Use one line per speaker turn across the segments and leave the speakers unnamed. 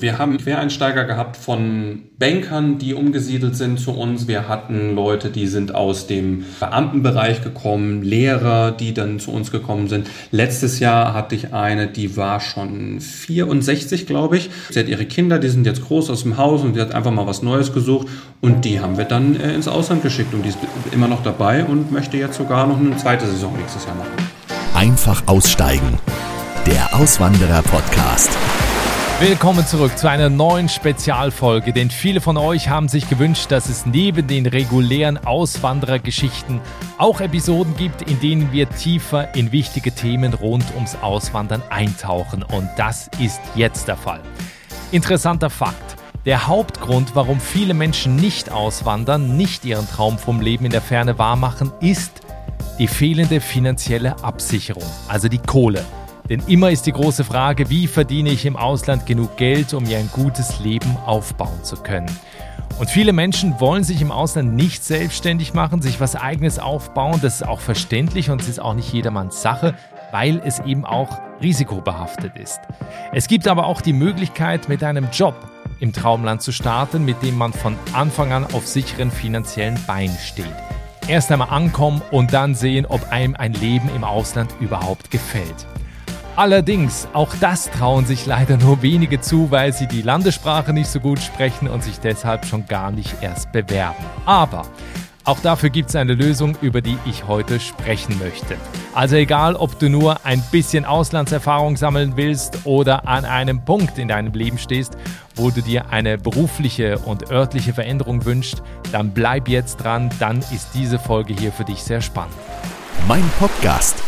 Wir haben Quereinsteiger gehabt von Bankern, die umgesiedelt sind zu uns. Wir hatten Leute, die sind aus dem Beamtenbereich gekommen, Lehrer, die dann zu uns gekommen sind. Letztes Jahr hatte ich eine, die war schon 64, glaube ich. Sie hat ihre Kinder, die sind jetzt groß aus dem Haus und sie hat einfach mal was Neues gesucht und die haben wir dann äh, ins Ausland geschickt und die ist immer noch dabei und möchte jetzt sogar noch eine zweite Saison nächstes Jahr machen.
Einfach aussteigen. Der Auswanderer-Podcast.
Willkommen zurück zu einer neuen Spezialfolge, denn viele von euch haben sich gewünscht, dass es neben den regulären Auswanderergeschichten auch Episoden gibt, in denen wir tiefer in wichtige Themen rund ums Auswandern eintauchen. Und das ist jetzt der Fall. Interessanter Fakt. Der Hauptgrund, warum viele Menschen nicht auswandern, nicht ihren Traum vom Leben in der Ferne wahrmachen, ist die fehlende finanzielle Absicherung, also die Kohle. Denn immer ist die große Frage, wie verdiene ich im Ausland genug Geld, um mir ein gutes Leben aufbauen zu können. Und viele Menschen wollen sich im Ausland nicht selbstständig machen, sich was eigenes aufbauen. Das ist auch verständlich und es ist auch nicht jedermanns Sache, weil es eben auch risikobehaftet ist. Es gibt aber auch die Möglichkeit, mit einem Job im Traumland zu starten, mit dem man von Anfang an auf sicheren finanziellen Beinen steht. Erst einmal ankommen und dann sehen, ob einem ein Leben im Ausland überhaupt gefällt. Allerdings, auch das trauen sich leider nur wenige zu, weil sie die Landessprache nicht so gut sprechen und sich deshalb schon gar nicht erst bewerben. Aber auch dafür gibt es eine Lösung, über die ich heute sprechen möchte. Also egal, ob du nur ein bisschen Auslandserfahrung sammeln willst oder an einem Punkt in deinem Leben stehst, wo du dir eine berufliche und örtliche Veränderung wünschst, dann bleib jetzt dran, dann ist diese Folge hier für dich sehr spannend.
Mein Podcast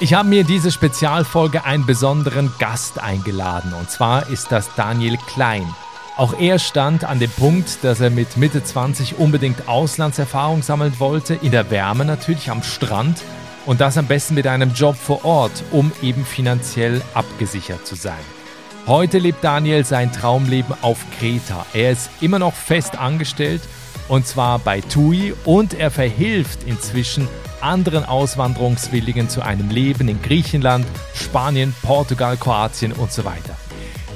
ich habe mir diese Spezialfolge einen besonderen Gast eingeladen und zwar ist das Daniel Klein. Auch er stand an dem Punkt, dass er mit Mitte 20 unbedingt Auslandserfahrung sammeln wollte, in der Wärme natürlich am Strand und das am besten mit einem Job vor Ort, um eben finanziell abgesichert zu sein. Heute lebt Daniel sein Traumleben auf Kreta. Er ist immer noch fest angestellt und zwar bei TUI und er verhilft inzwischen anderen Auswanderungswilligen zu einem Leben in Griechenland, Spanien, Portugal, Kroatien und so weiter.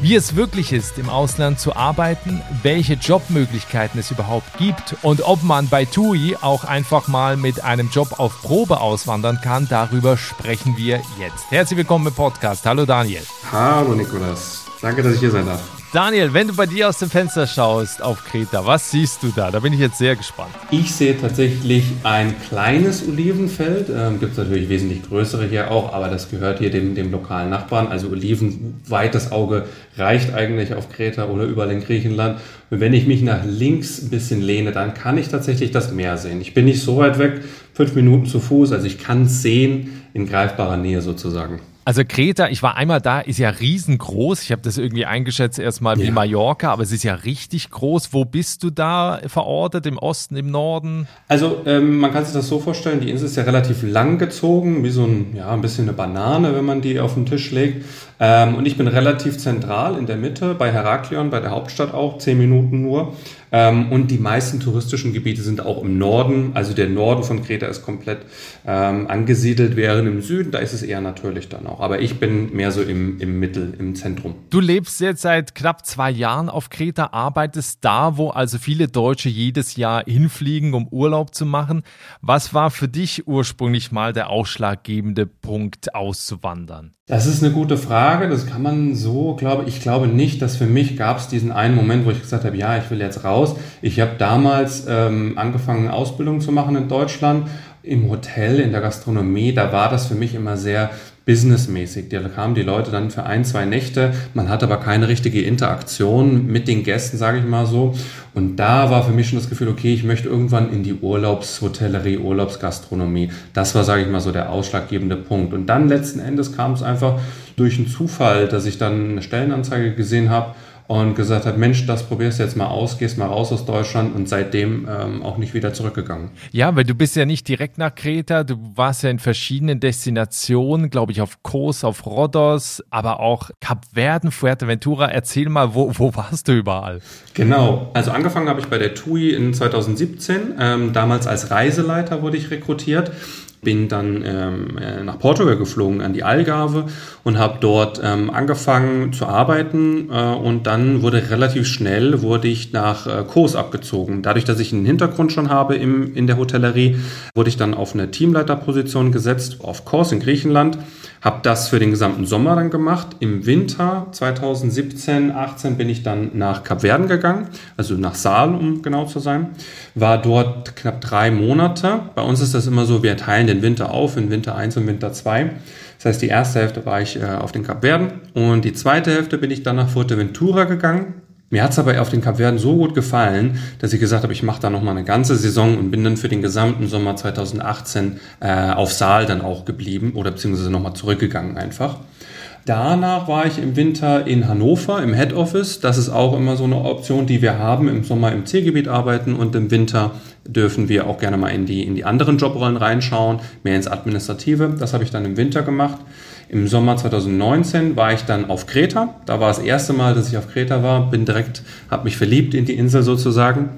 Wie es wirklich ist, im Ausland zu arbeiten, welche Jobmöglichkeiten es überhaupt gibt und ob man bei TUI auch einfach mal mit einem Job auf Probe auswandern kann, darüber sprechen wir jetzt. Herzlich willkommen im Podcast. Hallo Daniel.
Hallo Nikolas. Danke, dass ich hier sein darf.
Daniel, wenn du bei dir aus dem Fenster schaust auf Kreta, was siehst du da? Da bin ich jetzt sehr gespannt.
Ich sehe tatsächlich ein kleines Olivenfeld. Ähm, Gibt es natürlich wesentlich größere hier auch, aber das gehört hier dem, dem lokalen Nachbarn. Also Oliven, weites Auge reicht eigentlich auf Kreta oder überall in Griechenland. Und wenn ich mich nach links ein bisschen lehne, dann kann ich tatsächlich das Meer sehen. Ich bin nicht so weit weg, fünf Minuten zu Fuß, also ich kann es sehen in greifbarer Nähe sozusagen.
Also Kreta, ich war einmal da, ist ja riesengroß. Ich habe das irgendwie eingeschätzt erstmal wie ja. Mallorca, aber es ist ja richtig groß. Wo bist du da verortet? Im Osten, im Norden?
Also ähm, man kann sich das so vorstellen, die Insel ist ja relativ lang gezogen, wie so ein, ja, ein bisschen eine Banane, wenn man die auf den Tisch legt. Ähm, und ich bin relativ zentral in der Mitte, bei Heraklion, bei der Hauptstadt auch, zehn Minuten nur. Ähm, und die meisten touristischen Gebiete sind auch im Norden. Also der Norden von Kreta ist komplett ähm, angesiedelt, während im Süden, da ist es eher natürlich dann auch. Aber ich bin mehr so im, im Mittel, im Zentrum.
Du lebst jetzt seit knapp zwei Jahren auf Kreta, arbeitest da, wo also viele Deutsche jedes Jahr hinfliegen, um Urlaub zu machen. Was war für dich ursprünglich mal der ausschlaggebende Punkt, auszuwandern?
Das ist eine gute Frage. Das kann man so, glaube ich, glaube nicht, dass für mich gab es diesen einen Moment, wo ich gesagt habe, ja, ich will jetzt raus. Ich habe damals ähm, angefangen, Ausbildung zu machen in Deutschland im Hotel, in der Gastronomie. Da war das für mich immer sehr businessmäßig. Da kamen die Leute dann für ein, zwei Nächte. Man hat aber keine richtige Interaktion mit den Gästen, sage ich mal so. Und da war für mich schon das Gefühl, okay, ich möchte irgendwann in die Urlaubshotellerie, Urlaubsgastronomie. Das war, sage ich mal, so der ausschlaggebende Punkt. Und dann letzten Endes kam es einfach durch einen Zufall, dass ich dann eine Stellenanzeige gesehen habe und gesagt hat, Mensch, das probierst du jetzt mal aus, gehst mal raus aus Deutschland und seitdem ähm, auch nicht wieder zurückgegangen.
Ja, weil du bist ja nicht direkt nach Kreta, du warst ja in verschiedenen Destinationen, glaube ich, auf Kos, auf Rhodos, aber auch Kap Verden, Fuerteventura. Erzähl mal, wo, wo warst du überall?
Genau, also angefangen habe ich bei der TUI in 2017. Ähm, damals als Reiseleiter wurde ich rekrutiert bin dann ähm, äh, nach Portugal geflogen an die Algarve und habe dort ähm, angefangen zu arbeiten äh, und dann wurde relativ schnell wurde ich nach äh, Kos abgezogen. Dadurch, dass ich einen Hintergrund schon habe im, in der Hotellerie, wurde ich dann auf eine Teamleiterposition gesetzt auf Kos in Griechenland habe das für den gesamten Sommer dann gemacht. Im Winter 2017, 18 bin ich dann nach Kapverden gegangen, also nach Saal, um genau zu sein. War dort knapp drei Monate. Bei uns ist das immer so, wir teilen den Winter auf in Winter 1 und Winter 2. Das heißt, die erste Hälfte war ich äh, auf den Kapverden und die zweite Hälfte bin ich dann nach Fuerteventura gegangen. Mir hat es aber auf den Kapverden so gut gefallen, dass ich gesagt habe, ich mache da nochmal eine ganze Saison und bin dann für den gesamten Sommer 2018 äh, auf Saal dann auch geblieben oder beziehungsweise nochmal zurückgegangen einfach. Danach war ich im Winter in Hannover im Head Office. Das ist auch immer so eine Option, die wir haben. Im Sommer im Zielgebiet arbeiten und im Winter dürfen wir auch gerne mal in die, in die anderen Jobrollen reinschauen, mehr ins Administrative. Das habe ich dann im Winter gemacht. Im Sommer 2019 war ich dann auf Kreta. Da war das erste Mal, dass ich auf Kreta war. Bin direkt, habe mich verliebt in die Insel sozusagen.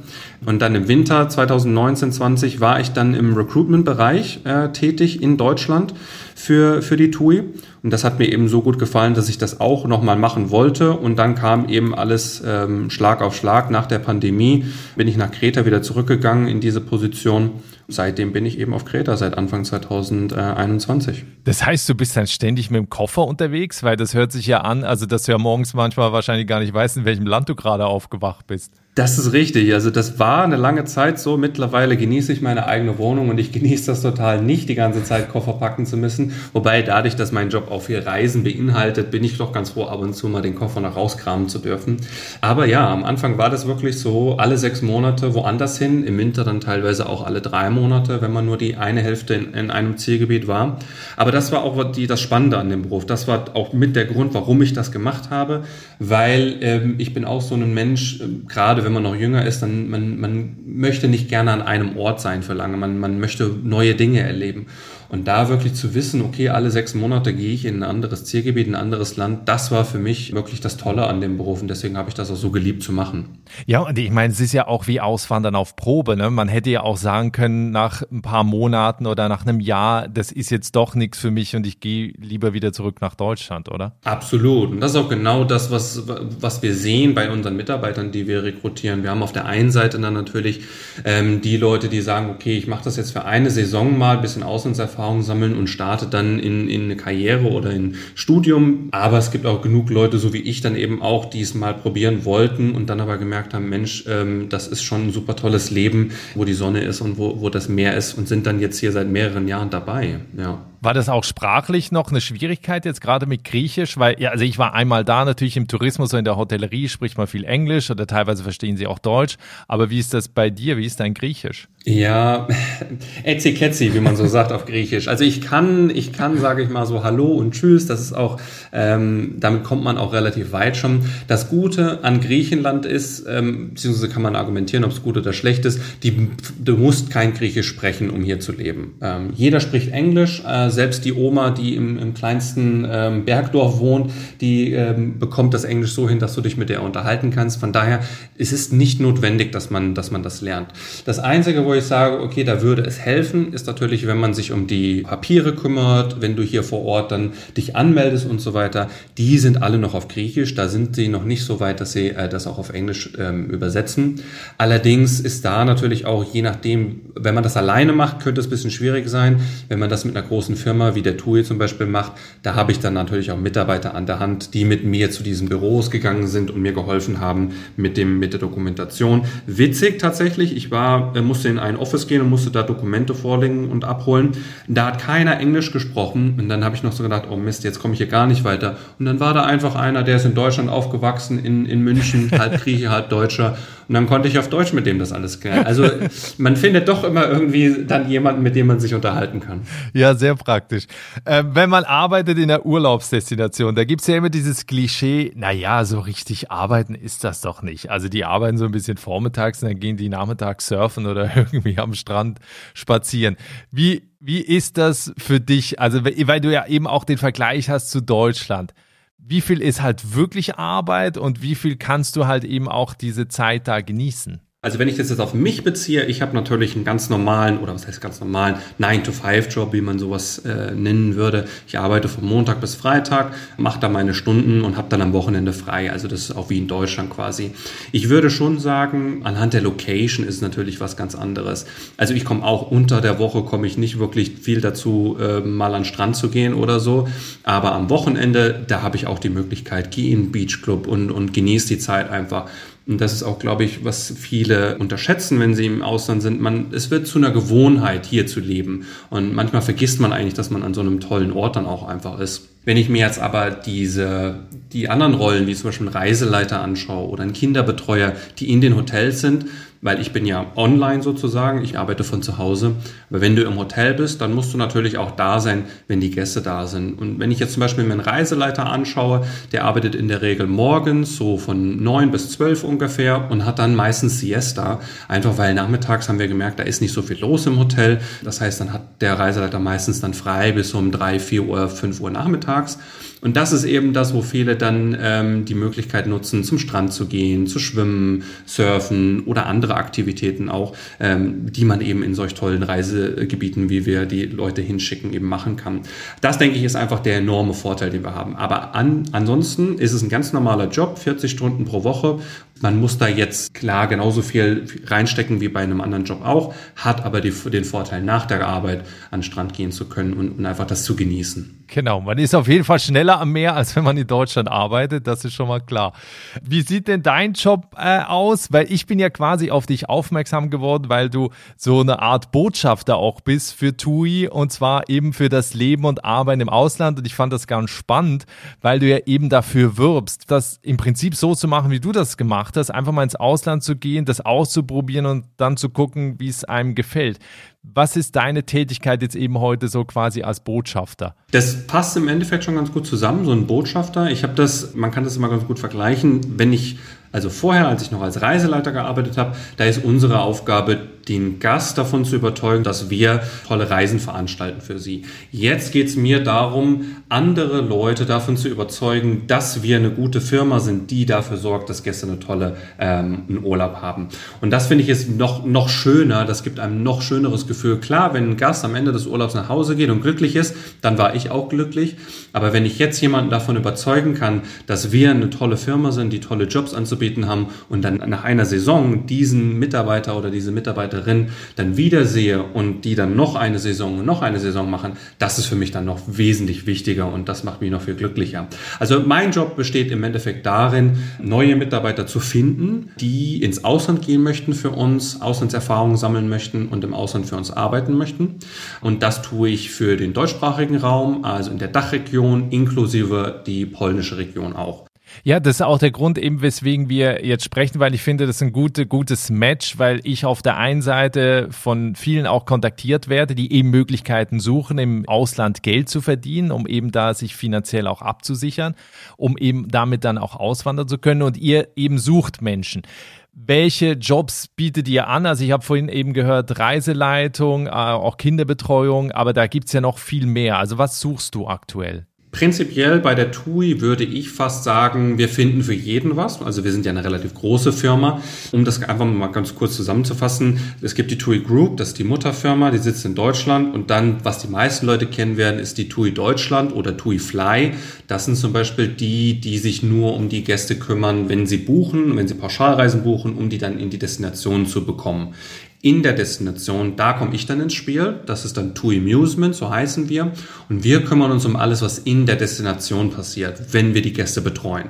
Und dann im Winter 2019, 20 war ich dann im Recruitment-Bereich äh, tätig in Deutschland für, für die TUI. Und das hat mir eben so gut gefallen, dass ich das auch nochmal machen wollte. Und dann kam eben alles ähm, Schlag auf Schlag. Nach der Pandemie bin ich nach Kreta wieder zurückgegangen in diese Position seitdem bin ich eben auf Kreta, seit Anfang 2021.
Das heißt, du bist dann ständig mit dem Koffer unterwegs, weil das hört sich ja an, also dass du ja morgens manchmal wahrscheinlich gar nicht weißt, in welchem Land du gerade aufgewacht bist.
Das ist richtig. Also das war eine lange Zeit so. Mittlerweile genieße ich meine eigene Wohnung und ich genieße das total nicht, die ganze Zeit Koffer packen zu müssen. Wobei dadurch, dass mein Job auch viel Reisen beinhaltet, bin ich doch ganz froh, ab und zu mal den Koffer noch rauskramen zu dürfen. Aber ja, am Anfang war das wirklich so, alle sechs Monate woanders hin, im Winter dann teilweise auch alle drei Monate, wenn man nur die eine Hälfte in, in einem Zielgebiet war. Aber das war auch die, das Spannende an dem Beruf. Das war auch mit der Grund, warum ich das gemacht habe, weil ähm, ich bin auch so ein Mensch, äh, gerade wenn man noch jünger ist, dann man, man möchte nicht gerne an einem Ort sein für lange. Man, man möchte neue Dinge erleben. Und da wirklich zu wissen, okay, alle sechs Monate gehe ich in ein anderes Zielgebiet, in ein anderes Land, das war für mich wirklich das Tolle an dem Beruf und deswegen habe ich das auch so geliebt zu machen.
Ja, und ich meine, es ist ja auch wie Auswandern auf Probe. Ne? Man hätte ja auch sagen können, nach ein paar Monaten oder nach einem Jahr, das ist jetzt doch nichts für mich und ich gehe lieber wieder zurück nach Deutschland, oder?
Absolut. Und das ist auch genau das, was, was wir sehen bei unseren Mitarbeitern, die wir rekrutieren. Wir haben auf der einen Seite dann natürlich ähm, die Leute, die sagen, okay, ich mache das jetzt für eine Saison mal, ein bisschen Auslandserfahrung Erfahrung sammeln und startet dann in, in eine Karriere oder in Studium. Aber es gibt auch genug Leute, so wie ich dann eben auch, die es mal probieren wollten und dann aber gemerkt haben, Mensch, ähm, das ist schon ein super tolles Leben, wo die Sonne ist und wo, wo das Meer ist und sind dann jetzt hier seit mehreren Jahren dabei. Ja.
War das auch sprachlich noch eine Schwierigkeit jetzt gerade mit Griechisch? Weil, ja, also ich war einmal da, natürlich im Tourismus und in der Hotellerie spricht man viel Englisch oder teilweise verstehen sie auch Deutsch. Aber wie ist das bei dir? Wie ist dein Griechisch?
Ja, etzi wie man so sagt auf Griechisch. Also ich kann, ich kann, sage ich mal so Hallo und Tschüss. Das ist auch, ähm, damit kommt man auch relativ weit schon. Das Gute an Griechenland ist, ähm, beziehungsweise kann man argumentieren, ob es gut oder schlecht ist. Die, du musst kein Griechisch sprechen, um hier zu leben. Ähm, jeder spricht Englisch. Äh, selbst die Oma, die im, im kleinsten ähm, Bergdorf wohnt, die ähm, bekommt das Englisch so hin, dass du dich mit der unterhalten kannst. Von daher ist es nicht notwendig, dass man, dass man das lernt. Das einzige, wo ich sage, okay, da würde es helfen, ist natürlich, wenn man sich um die Papiere kümmert, wenn du hier vor Ort dann dich anmeldest und so weiter. Die sind alle noch auf Griechisch, da sind sie noch nicht so weit, dass sie äh, das auch auf Englisch ähm, übersetzen. Allerdings ist da natürlich auch, je nachdem, wenn man das alleine macht, könnte es ein bisschen schwierig sein. Wenn man das mit einer großen Firma wie der TUI zum Beispiel macht, da habe ich dann natürlich auch Mitarbeiter an der Hand, die mit mir zu diesen Büros gegangen sind und mir geholfen haben mit dem, mit der Dokumentation. Witzig tatsächlich, ich war, äh, musste in ein Office gehen und musste da Dokumente vorlegen und abholen. Da hat keiner Englisch gesprochen und dann habe ich noch so gedacht, oh Mist, jetzt komme ich hier gar nicht weiter. Und dann war da einfach einer, der ist in Deutschland aufgewachsen, in, in München, halb Grieche, halb Deutscher. Und dann konnte ich auf Deutsch mit dem das alles klären. Also man findet doch immer irgendwie dann jemanden, mit dem man sich unterhalten kann.
Ja, sehr praktisch. Äh, wenn man arbeitet in einer Urlaubsdestination, da gibt's ja immer dieses Klischee, naja, so richtig arbeiten ist das doch nicht. Also die arbeiten so ein bisschen vormittags und dann gehen die nachmittags surfen oder irgendwie am Strand spazieren. Wie, wie ist das für dich? Also, weil du ja eben auch den Vergleich hast zu Deutschland wie viel ist halt wirklich Arbeit und wie viel kannst du halt eben auch diese Zeit da genießen?
Also wenn ich das jetzt auf mich beziehe, ich habe natürlich einen ganz normalen, oder was heißt ganz normalen, 9-to-5-Job, wie man sowas äh, nennen würde. Ich arbeite von Montag bis Freitag, mache da meine Stunden und habe dann am Wochenende frei. Also das ist auch wie in Deutschland quasi. Ich würde schon sagen, anhand der Location ist natürlich was ganz anderes. Also ich komme auch unter der Woche, komme ich nicht wirklich viel dazu, äh, mal an den Strand zu gehen oder so. Aber am Wochenende, da habe ich auch die Möglichkeit, gehe in den Beachclub und, und genieße die Zeit einfach. Und das ist auch, glaube ich, was viele unterschätzen, wenn sie im Ausland sind. Man, es wird zu einer Gewohnheit, hier zu leben. Und manchmal vergisst man eigentlich, dass man an so einem tollen Ort dann auch einfach ist. Wenn ich mir jetzt aber diese, die anderen Rollen, wie zum Beispiel einen Reiseleiter anschaue oder einen Kinderbetreuer, die in den Hotels sind, weil ich bin ja online sozusagen, ich arbeite von zu Hause. Aber wenn du im Hotel bist, dann musst du natürlich auch da sein, wenn die Gäste da sind. Und wenn ich jetzt zum Beispiel meinen Reiseleiter anschaue, der arbeitet in der Regel morgens so von neun bis zwölf ungefähr und hat dann meistens Siesta, einfach weil nachmittags haben wir gemerkt, da ist nicht so viel los im Hotel. Das heißt, dann hat der Reiseleiter meistens dann frei bis um drei, vier Uhr, fünf Uhr nachmittags. Und das ist eben das, wo viele dann ähm, die Möglichkeit nutzen, zum Strand zu gehen, zu schwimmen, surfen oder andere Aktivitäten auch, ähm, die man eben in solch tollen Reisegebieten, wie wir die Leute hinschicken, eben machen kann. Das, denke ich, ist einfach der enorme Vorteil, den wir haben. Aber an, ansonsten ist es ein ganz normaler Job, 40 Stunden pro Woche man muss da jetzt klar genauso viel reinstecken wie bei einem anderen Job auch, hat aber die, den Vorteil, nach der Arbeit an den Strand gehen zu können und, und, einfach das zu genießen.
Genau, man ist auf jeden Fall schneller am Meer, als wenn man in Deutschland arbeitet, das ist schon mal klar. Wie sieht denn dein Job äh, aus? Weil ich bin ja quasi auf dich aufmerksam geworden, weil du so eine Art Botschafter auch bist für TUI und zwar eben für das Leben und Arbeiten im Ausland und ich fand das ganz spannend, weil du ja eben dafür wirbst, das im Prinzip so zu machen, wie du das gemacht macht das, einfach mal ins Ausland zu gehen, das auszuprobieren und dann zu gucken, wie es einem gefällt. Was ist deine Tätigkeit jetzt eben heute so quasi als Botschafter?
Das passt im Endeffekt schon ganz gut zusammen, so ein Botschafter. Ich habe das, man kann das immer ganz gut vergleichen, wenn ich also vorher, als ich noch als Reiseleiter gearbeitet habe, da ist unsere Aufgabe, den Gast davon zu überzeugen, dass wir tolle Reisen veranstalten für sie. Jetzt geht es mir darum, andere Leute davon zu überzeugen, dass wir eine gute Firma sind, die dafür sorgt, dass Gäste eine tolle ähm, einen Urlaub haben. Und das finde ich ist noch, noch schöner, das gibt einem noch schöneres Gefühl. Klar, wenn ein Gast am Ende des Urlaubs nach Hause geht und glücklich ist, dann war ich auch glücklich. Aber wenn ich jetzt jemanden davon überzeugen kann, dass wir eine tolle Firma sind, die tolle Jobs anzubieten haben und dann nach einer Saison diesen Mitarbeiter oder diese Mitarbeiter Mitarbeiterin dann wiedersehe und die dann noch eine Saison und noch eine Saison machen, das ist für mich dann noch wesentlich wichtiger und das macht mich noch viel glücklicher. Also mein Job besteht im Endeffekt darin, neue Mitarbeiter zu finden, die ins Ausland gehen möchten für uns, Auslandserfahrungen sammeln möchten und im Ausland für uns arbeiten möchten. Und das tue ich für den deutschsprachigen Raum, also in der Dachregion inklusive die polnische Region auch.
Ja, das ist auch der Grund eben, weswegen wir jetzt sprechen, weil ich finde, das ist ein gute, gutes Match, weil ich auf der einen Seite von vielen auch kontaktiert werde, die eben Möglichkeiten suchen, im Ausland Geld zu verdienen, um eben da sich finanziell auch abzusichern, um eben damit dann auch auswandern zu können. Und ihr eben sucht Menschen welche Jobs bietet ihr an? Also ich habe vorhin eben gehört, Reiseleitung, äh, auch Kinderbetreuung, aber da gibt's ja noch viel mehr. Also was suchst du aktuell?
Prinzipiell bei der TUI würde ich fast sagen, wir finden für jeden was. Also wir sind ja eine relativ große Firma. Um das einfach mal ganz kurz zusammenzufassen, es gibt die TUI Group, das ist die Mutterfirma, die sitzt in Deutschland. Und dann, was die meisten Leute kennen werden, ist die TUI Deutschland oder TUI Fly. Das sind zum Beispiel die, die sich nur um die Gäste kümmern, wenn sie buchen, wenn sie Pauschalreisen buchen, um die dann in die Destination zu bekommen in der Destination, da komme ich dann ins Spiel. Das ist dann TUI Amusement, so heißen wir. Und wir kümmern uns um alles, was in der Destination passiert, wenn wir die Gäste betreuen.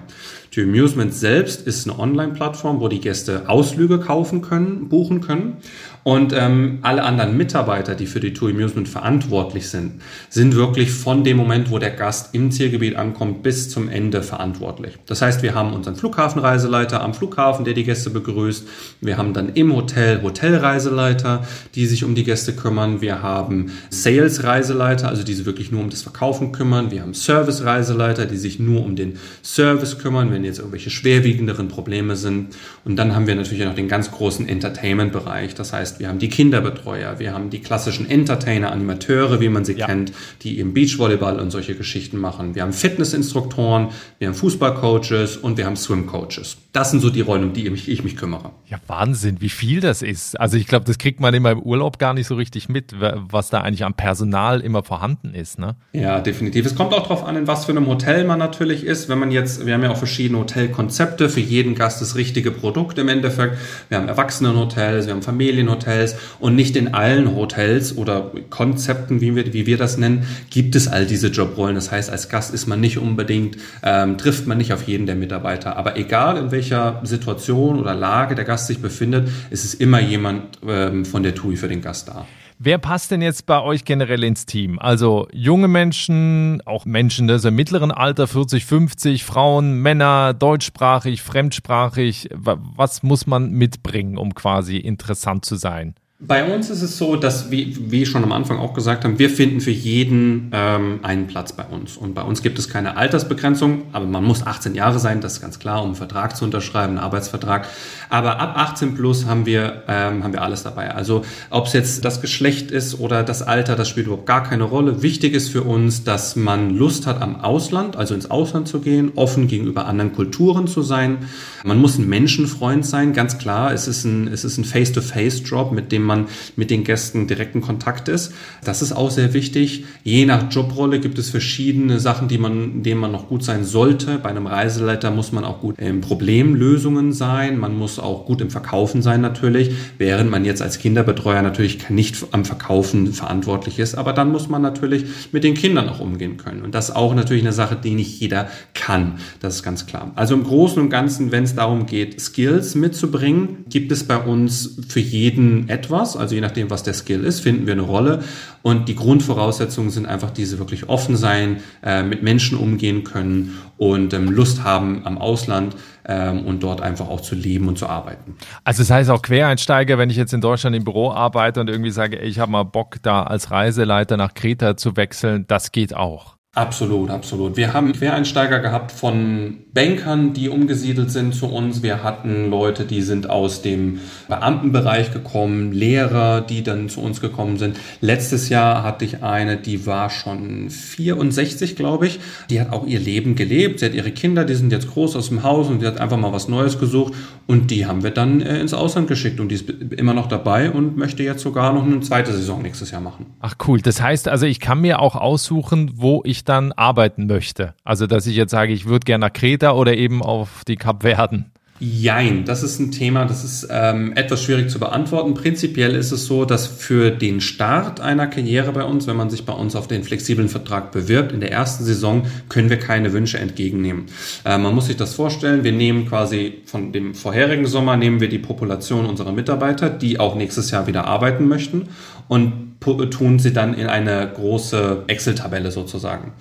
TUI Amusement selbst ist eine Online-Plattform, wo die Gäste Ausflüge kaufen können, buchen können. Und ähm, alle anderen Mitarbeiter, die für die Tour Amusement verantwortlich sind, sind wirklich von dem Moment, wo der Gast im Zielgebiet ankommt, bis zum Ende verantwortlich. Das heißt, wir haben unseren Flughafenreiseleiter am Flughafen, der die Gäste begrüßt. Wir haben dann im Hotel Hotelreiseleiter, die sich um die Gäste kümmern. Wir haben Sales-Reiseleiter, also die sich wirklich nur um das Verkaufen kümmern. Wir haben Service-Reiseleiter, die sich nur um den Service kümmern, wenn jetzt irgendwelche schwerwiegenderen Probleme sind. Und dann haben wir natürlich noch den ganz großen Entertainment-Bereich. Das heißt, wir haben die Kinderbetreuer, wir haben die klassischen Entertainer, Animateure, wie man sie ja. kennt, die eben Beachvolleyball und solche Geschichten machen. Wir haben Fitnessinstruktoren, wir haben Fußballcoaches und wir haben Swimcoaches. Das sind so die Rollen, um die ich, ich mich kümmere.
Ja, Wahnsinn, wie viel das ist. Also ich glaube, das kriegt man immer im Urlaub gar nicht so richtig mit, was da eigentlich am Personal immer vorhanden ist. Ne?
Ja, definitiv. Es kommt auch darauf an, in was für einem Hotel man natürlich ist. Wenn man jetzt, wir haben ja auch verschiedene Hotelkonzepte, für jeden Gast das richtige Produkt im Endeffekt. Wir haben Erwachsenenhotels, wir haben Familienhotels und nicht in allen Hotels oder Konzepten, wie wir, wie wir das nennen, gibt es all diese Jobrollen. Das heißt, als Gast ist man nicht unbedingt, ähm, trifft man nicht auf jeden der Mitarbeiter. Aber egal in welcher Situation oder Lage der Gast sich befindet, ist es immer jemand ähm, von der TUI für den Gast da.
Wer passt denn jetzt bei euch generell ins Team? Also junge Menschen, auch Menschen des mittleren Alter, 40, 50, Frauen, Männer, deutschsprachig, fremdsprachig. Was muss man mitbringen, um quasi interessant zu sein?
Bei uns ist es so, dass, wie, wie schon am Anfang auch gesagt haben, wir finden für jeden ähm, einen Platz bei uns. Und bei uns gibt es keine Altersbegrenzung, aber man muss 18 Jahre sein, das ist ganz klar, um einen Vertrag zu unterschreiben, einen Arbeitsvertrag. Aber ab 18 plus haben wir, ähm, haben wir alles dabei. Also ob es jetzt das Geschlecht ist oder das Alter, das spielt überhaupt gar keine Rolle. Wichtig ist für uns, dass man Lust hat, am Ausland, also ins Ausland zu gehen, offen gegenüber anderen Kulturen zu sein. Man muss ein Menschenfreund sein, ganz klar. Es ist ein, es ist ein Face-to-Face-Job, mit dem man mit den Gästen direkten Kontakt ist. Das ist auch sehr wichtig. Je nach Jobrolle gibt es verschiedene Sachen, die man, denen man noch gut sein sollte. Bei einem Reiseleiter muss man auch gut in Problemlösungen sein. Man muss auch gut im Verkaufen sein natürlich, während man jetzt als Kinderbetreuer natürlich nicht am Verkaufen verantwortlich ist. Aber dann muss man natürlich mit den Kindern auch umgehen können. Und das ist auch natürlich eine Sache, die nicht jeder kann. Das ist ganz klar. Also im Großen und Ganzen, wenn es darum geht, Skills mitzubringen, gibt es bei uns für jeden etwas etwas, also je nachdem, was der Skill ist, finden wir eine Rolle. Und die Grundvoraussetzungen sind einfach diese wirklich offen sein, äh, mit Menschen umgehen können und ähm, Lust haben am Ausland ähm, und dort einfach auch zu leben und zu arbeiten.
Also das heißt auch Quereinsteiger, wenn ich jetzt in Deutschland im Büro arbeite und irgendwie sage, ey, ich habe mal Bock, da als Reiseleiter nach Kreta zu wechseln, das geht auch.
Absolut, absolut. Wir haben Quereinsteiger gehabt von Bankern, die umgesiedelt sind zu uns. Wir hatten Leute, die sind aus dem Beamtenbereich gekommen, Lehrer, die dann zu uns gekommen sind. Letztes Jahr hatte ich eine, die war schon 64, glaube ich. Die hat auch ihr Leben gelebt. Sie hat ihre Kinder, die sind jetzt groß aus dem Haus und sie hat einfach mal was Neues gesucht. Und die haben wir dann äh, ins Ausland geschickt und die ist immer noch dabei und möchte jetzt sogar noch eine zweite Saison nächstes Jahr machen.
Ach cool. Das heißt also, ich kann mir auch aussuchen, wo ich dann arbeiten möchte. Also, dass ich jetzt sage, ich würde gerne nach Kreta oder eben auf die Kapverden.
Jein, das ist ein Thema, das ist ähm, etwas schwierig zu beantworten. Prinzipiell ist es so, dass für den Start einer Karriere bei uns, wenn man sich bei uns auf den flexiblen Vertrag bewirbt, in der ersten Saison können wir keine Wünsche entgegennehmen. Äh, man muss sich das vorstellen, wir nehmen quasi von dem vorherigen Sommer, nehmen wir die Population unserer Mitarbeiter, die auch nächstes Jahr wieder arbeiten möchten und tun sie dann in eine große Excel-Tabelle sozusagen.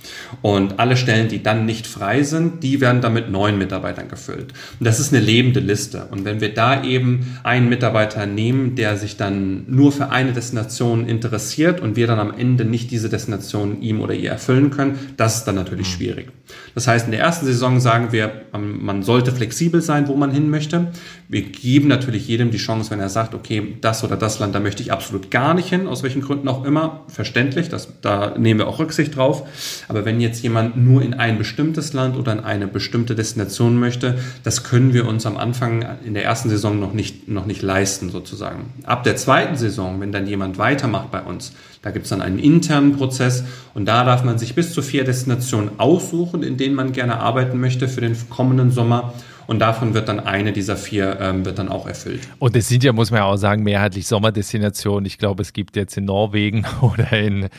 Und alle Stellen, die dann nicht frei sind, die werden dann mit neuen Mitarbeitern gefüllt. Und das ist eine lebende Liste. Und wenn wir da eben einen Mitarbeiter nehmen, der sich dann nur für eine Destination interessiert und wir dann am Ende nicht diese Destination ihm oder ihr erfüllen können, das ist dann natürlich mhm. schwierig. Das heißt, in der ersten Saison sagen wir, man sollte flexibel sein, wo man hin möchte. Wir geben natürlich jedem die Chance, wenn er sagt, okay, das oder das Land, da möchte ich absolut gar nicht hin, aus welchen Gründen auch immer, verständlich, das, da nehmen wir auch Rücksicht drauf. Aber wenn jetzt jemand nur in ein bestimmtes Land oder in eine bestimmte Destination möchte, das können wir uns am Anfang in der ersten Saison noch nicht, noch nicht leisten, sozusagen. Ab der zweiten Saison, wenn dann jemand weitermacht bei uns, da gibt es dann einen internen Prozess und da darf man sich bis zu vier Destinationen aussuchen, in denen man gerne arbeiten möchte für den kommenden Sommer. Und davon wird dann eine dieser vier ähm, wird dann auch erfüllt.
Und es sind ja, muss man ja auch sagen, mehrheitlich Sommerdestinationen. Ich glaube, es gibt jetzt in Norwegen oder in,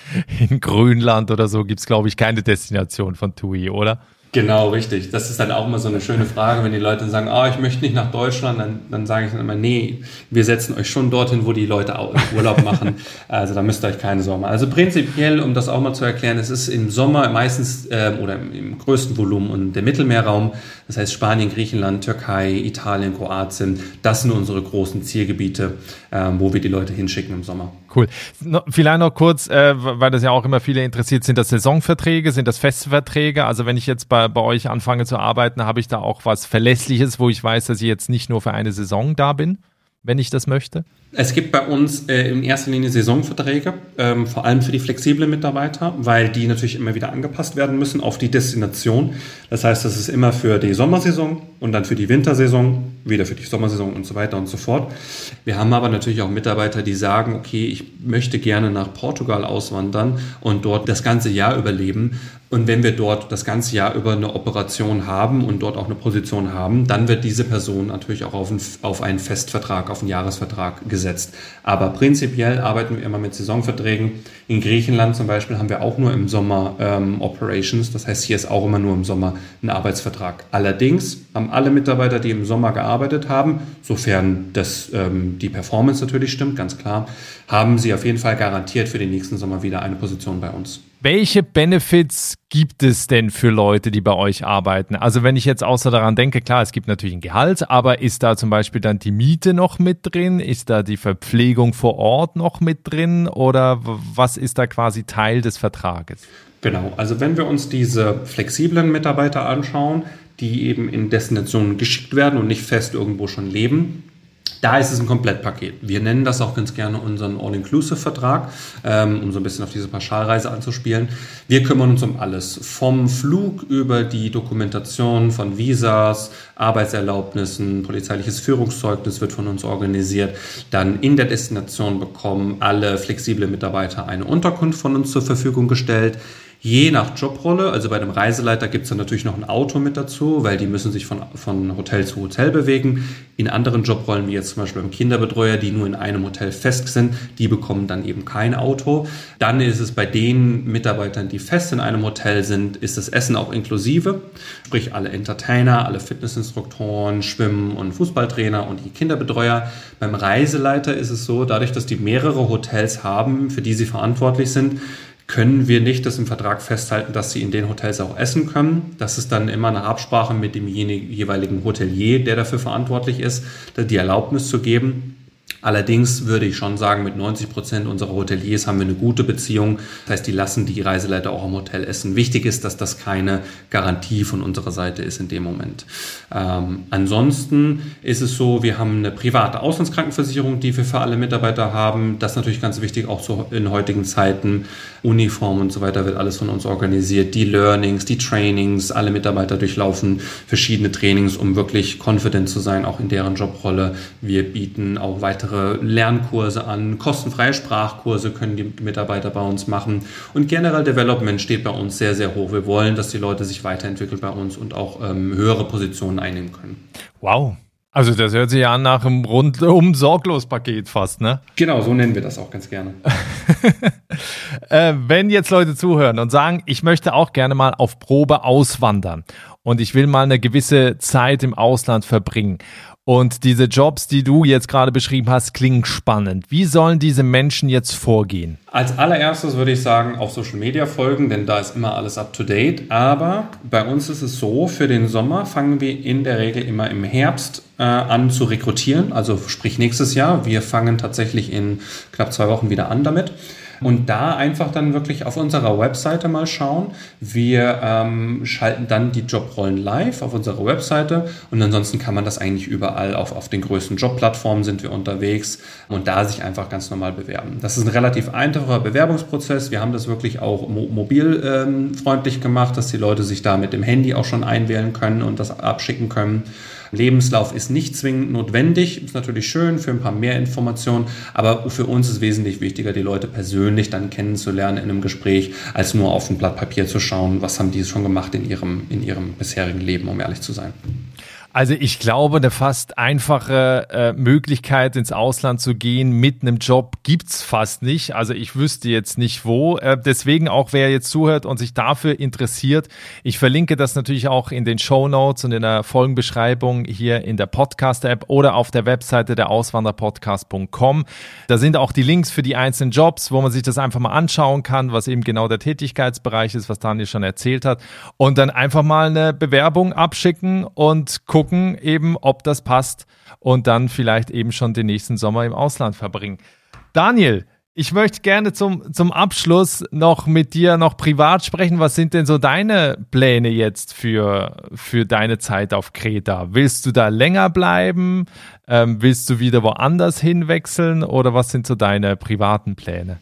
in Grönland oder so, gibt es, glaube ich, keine Destination von TUI, oder?
Genau, richtig. Das ist dann auch immer so eine schöne Frage, wenn die Leute sagen, ah, oh, ich möchte nicht nach Deutschland, dann, dann sage ich dann immer, nee, wir setzen euch schon dorthin, wo die Leute auch Urlaub machen. Also da müsst ihr euch keine Sorgen machen. Also prinzipiell, um das auch mal zu erklären, es ist im Sommer meistens äh, oder im, im größten Volumen und der Mittelmeerraum Das heißt Spanien, Griechenland, Türkei, Italien, Kroatien, das sind unsere großen Zielgebiete, äh, wo wir die Leute hinschicken im Sommer.
Cool. No, vielleicht noch kurz, äh, weil das ja auch immer viele interessiert, sind das Saisonverträge, sind das Festverträge? Also wenn ich jetzt bei, bei euch anfange zu arbeiten, habe ich da auch was Verlässliches, wo ich weiß, dass ich jetzt nicht nur für eine Saison da bin, wenn ich das möchte?
Es gibt bei uns äh, in erster Linie Saisonverträge, ähm, vor allem für die flexiblen Mitarbeiter, weil die natürlich immer wieder angepasst werden müssen auf die Destination. Das heißt, das ist immer für die Sommersaison und dann für die Wintersaison, wieder für die Sommersaison und so weiter und so fort. Wir haben aber natürlich auch Mitarbeiter, die sagen, okay, ich möchte gerne nach Portugal auswandern und dort das ganze Jahr überleben. Und wenn wir dort das ganze Jahr über eine Operation haben und dort auch eine Position haben, dann wird diese Person natürlich auch auf einen, auf einen Festvertrag, auf einen Jahresvertrag gesetzt. Aber prinzipiell arbeiten wir immer mit Saisonverträgen. In Griechenland zum Beispiel haben wir auch nur im Sommer ähm, Operations. Das heißt, hier ist auch immer nur im Sommer ein Arbeitsvertrag. Allerdings haben alle Mitarbeiter, die im Sommer gearbeitet haben, sofern das, ähm, die Performance natürlich stimmt, ganz klar, haben sie auf jeden Fall garantiert für den nächsten Sommer wieder eine Position bei uns.
Welche Benefits gibt es denn für Leute, die bei euch arbeiten? Also wenn ich jetzt außer daran denke, klar, es gibt natürlich ein Gehalt, aber ist da zum Beispiel dann die Miete noch mit drin? Ist da die Verpflegung vor Ort noch mit drin? Oder was ist da quasi Teil des Vertrages?
Genau, also wenn wir uns diese flexiblen Mitarbeiter anschauen, die eben in Destinationen geschickt werden und nicht fest irgendwo schon leben, da ist es ein Komplettpaket. Wir nennen das auch ganz gerne unseren All-Inclusive-Vertrag, ähm, um so ein bisschen auf diese Pauschalreise anzuspielen. Wir kümmern uns um alles. Vom Flug über die Dokumentation von Visas, Arbeitserlaubnissen, polizeiliches Führungszeugnis wird von uns organisiert. Dann in der Destination bekommen alle flexible Mitarbeiter eine Unterkunft von uns zur Verfügung gestellt. Je nach Jobrolle, also bei dem Reiseleiter gibt es dann natürlich noch ein Auto mit dazu, weil die müssen sich von, von Hotel zu Hotel bewegen. In anderen Jobrollen, wie jetzt zum Beispiel beim Kinderbetreuer, die nur in einem Hotel fest sind, die bekommen dann eben kein Auto. Dann ist es bei den Mitarbeitern, die fest in einem Hotel sind, ist das Essen auch inklusive. Sprich alle Entertainer, alle Fitnessinstruktoren, Schwimmen- und Fußballtrainer und die Kinderbetreuer. Beim Reiseleiter ist es so, dadurch, dass die mehrere Hotels haben, für die sie verantwortlich sind, können wir nicht das im Vertrag festhalten, dass sie in den Hotels auch essen können. Das ist dann immer eine Absprache mit dem jeweiligen Hotelier, der dafür verantwortlich ist, die Erlaubnis zu geben. Allerdings würde ich schon sagen, mit 90 Prozent unserer Hoteliers haben wir eine gute Beziehung. Das heißt, die lassen die Reiseleiter auch im Hotel essen. Wichtig ist, dass das keine Garantie von unserer Seite ist in dem Moment. Ähm, ansonsten ist es so, wir haben eine private Auslandskrankenversicherung, die wir für alle Mitarbeiter haben. Das ist natürlich ganz wichtig, auch so in heutigen Zeiten. Uniform und so weiter wird alles von uns organisiert. Die Learnings, die Trainings, alle Mitarbeiter durchlaufen verschiedene Trainings, um wirklich confident zu sein, auch in deren Jobrolle. Wir bieten auch weitere weitere Lernkurse an, kostenfreie Sprachkurse können die Mitarbeiter bei uns machen und generell Development steht bei uns sehr, sehr hoch. Wir wollen, dass die Leute sich weiterentwickeln bei uns und auch ähm, höhere Positionen einnehmen können.
Wow. Also das hört sich ja an nach einem rundum sorglos Paket fast, ne?
Genau, so nennen wir das auch ganz gerne.
äh, wenn jetzt Leute zuhören und sagen, ich möchte auch gerne mal auf Probe auswandern und ich will mal eine gewisse Zeit im Ausland verbringen und diese Jobs, die du jetzt gerade beschrieben hast, klingen spannend. Wie sollen diese Menschen jetzt vorgehen?
Als allererstes würde ich sagen, auf Social Media folgen, denn da ist immer alles up to date. Aber bei uns ist es so, für den Sommer fangen wir in der Regel immer im Herbst äh, an zu rekrutieren, also sprich nächstes Jahr. Wir fangen tatsächlich in knapp zwei Wochen wieder an damit. Und da einfach dann wirklich auf unserer Webseite mal schauen. Wir ähm, schalten dann die Jobrollen live auf unserer Webseite und ansonsten kann man das eigentlich überall auf, auf den größten Jobplattformen sind wir unterwegs und da sich einfach ganz normal bewerben. Das ist ein relativ einfacher Bewerbungsprozess. Wir haben das wirklich auch mo mobilfreundlich ähm, gemacht, dass die Leute sich da mit dem Handy auch schon einwählen können und das abschicken können. Lebenslauf ist nicht zwingend notwendig, ist natürlich schön für ein paar mehr Informationen, aber für uns ist wesentlich wichtiger, die Leute persönlich dann kennenzulernen in einem Gespräch, als nur auf ein Blatt Papier zu schauen, was haben die schon gemacht in ihrem, in ihrem bisherigen Leben, um ehrlich zu sein.
Also ich glaube, eine fast einfache äh, Möglichkeit ins Ausland zu gehen mit einem Job gibt's fast nicht. Also ich wüsste jetzt nicht wo. Äh, deswegen auch wer jetzt zuhört und sich dafür interessiert, ich verlinke das natürlich auch in den Show Notes und in der Folgenbeschreibung hier in der Podcast-App oder auf der Webseite der Auswanderpodcast.com. Da sind auch die Links für die einzelnen Jobs, wo man sich das einfach mal anschauen kann, was eben genau der Tätigkeitsbereich ist, was Daniel schon erzählt hat. Und dann einfach mal eine Bewerbung abschicken und gucken, gucken eben, ob das passt und dann vielleicht eben schon den nächsten Sommer im Ausland verbringen. Daniel, ich möchte gerne zum, zum Abschluss noch mit dir noch privat sprechen. Was sind denn so deine Pläne jetzt für, für deine Zeit auf Kreta? Willst du da länger bleiben? Ähm, willst du wieder woanders hinwechseln? Oder was sind so deine privaten Pläne?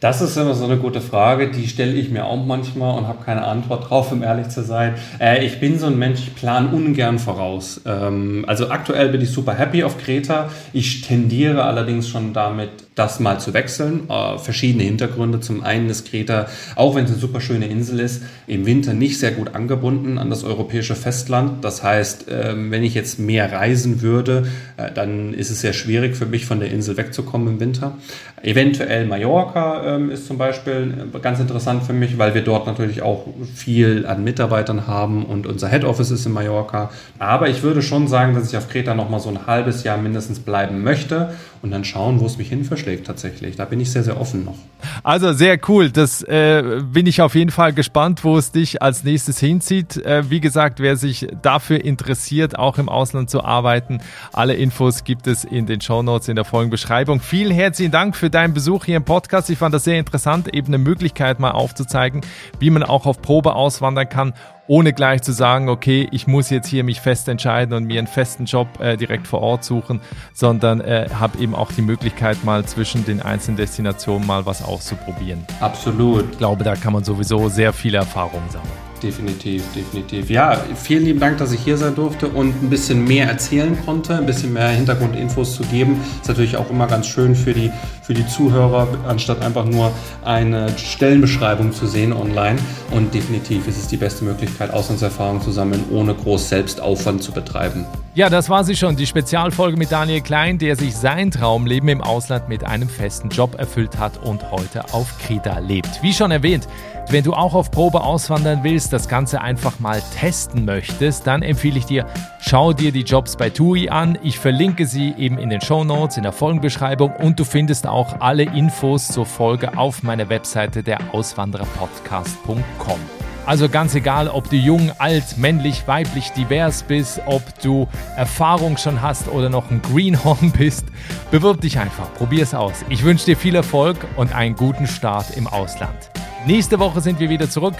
Das ist immer so eine gute Frage, die stelle ich mir auch manchmal und habe keine Antwort drauf, um ehrlich zu sein. Äh, ich bin so ein Mensch, ich plane ungern voraus. Ähm, also aktuell bin ich super happy auf Kreta. Ich tendiere allerdings schon damit, das mal zu wechseln. Äh, verschiedene Hintergründe. Zum einen ist Kreta, auch wenn es eine super schöne Insel ist, im Winter nicht sehr gut angebunden an das europäische Festland. Das heißt, ähm, wenn ich jetzt mehr reisen würde, äh, dann ist es sehr schwierig für mich, von der Insel wegzukommen im Winter. Eventuell Mallorca ähm, ist zum Beispiel ganz interessant für mich, weil wir dort natürlich auch viel an Mitarbeitern haben und unser Head Office ist in Mallorca. Aber ich würde schon sagen, dass ich auf Kreta noch mal so ein halbes Jahr mindestens bleiben möchte und dann schauen, wo es mich hin verschlägt tatsächlich. Da bin ich sehr, sehr offen noch.
Also sehr cool. Das äh, bin ich auf jeden Fall gespannt, wo es dich als nächstes hinzieht. Äh, wie gesagt, wer sich dafür interessiert, auch im Ausland zu arbeiten, alle Infos gibt es in den Show Notes in der Folgenbeschreibung. Vielen herzlichen Dank für deinen Besuch hier im Podcast. Ich fand das sehr interessant, eben eine Möglichkeit mal aufzuzeigen, wie man auch auf Probe auswandern kann ohne gleich zu sagen, okay, ich muss jetzt hier mich fest entscheiden und mir einen festen Job äh, direkt vor Ort suchen, sondern äh, habe eben auch die Möglichkeit, mal zwischen den einzelnen Destinationen mal was auszuprobieren.
Absolut.
Ich glaube, da kann man sowieso sehr viele Erfahrungen sammeln.
Definitiv, definitiv. Ja, vielen lieben Dank, dass ich hier sein durfte und ein bisschen mehr erzählen konnte, ein bisschen mehr Hintergrundinfos zu geben. Ist natürlich auch immer ganz schön für die, für die Zuhörer, anstatt einfach nur eine Stellenbeschreibung zu sehen online. Und definitiv ist es die beste Möglichkeit, Auslandserfahrung zu sammeln, ohne groß Selbstaufwand zu betreiben.
Ja, das war sie schon, die Spezialfolge mit Daniel Klein, der sich sein Traumleben im Ausland mit einem festen Job erfüllt hat und heute auf Kreta lebt. Wie schon erwähnt, wenn du auch auf Probe auswandern willst, das Ganze einfach mal testen möchtest, dann empfehle ich dir, schau dir die Jobs bei TUI an. Ich verlinke sie eben in den Show Notes, in der Folgenbeschreibung und du findest auch alle Infos zur Folge auf meiner Webseite der Auswandererpodcast.com. Also ganz egal, ob du jung, alt, männlich, weiblich, divers bist, ob du Erfahrung schon hast oder noch ein Greenhorn bist, bewirb dich einfach, probier es aus. Ich wünsche dir viel Erfolg und einen guten Start im Ausland. Nächste Woche sind wir wieder zurück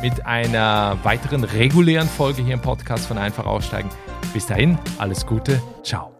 mit einer weiteren regulären Folge hier im Podcast von Einfach aussteigen. Bis dahin, alles Gute, ciao.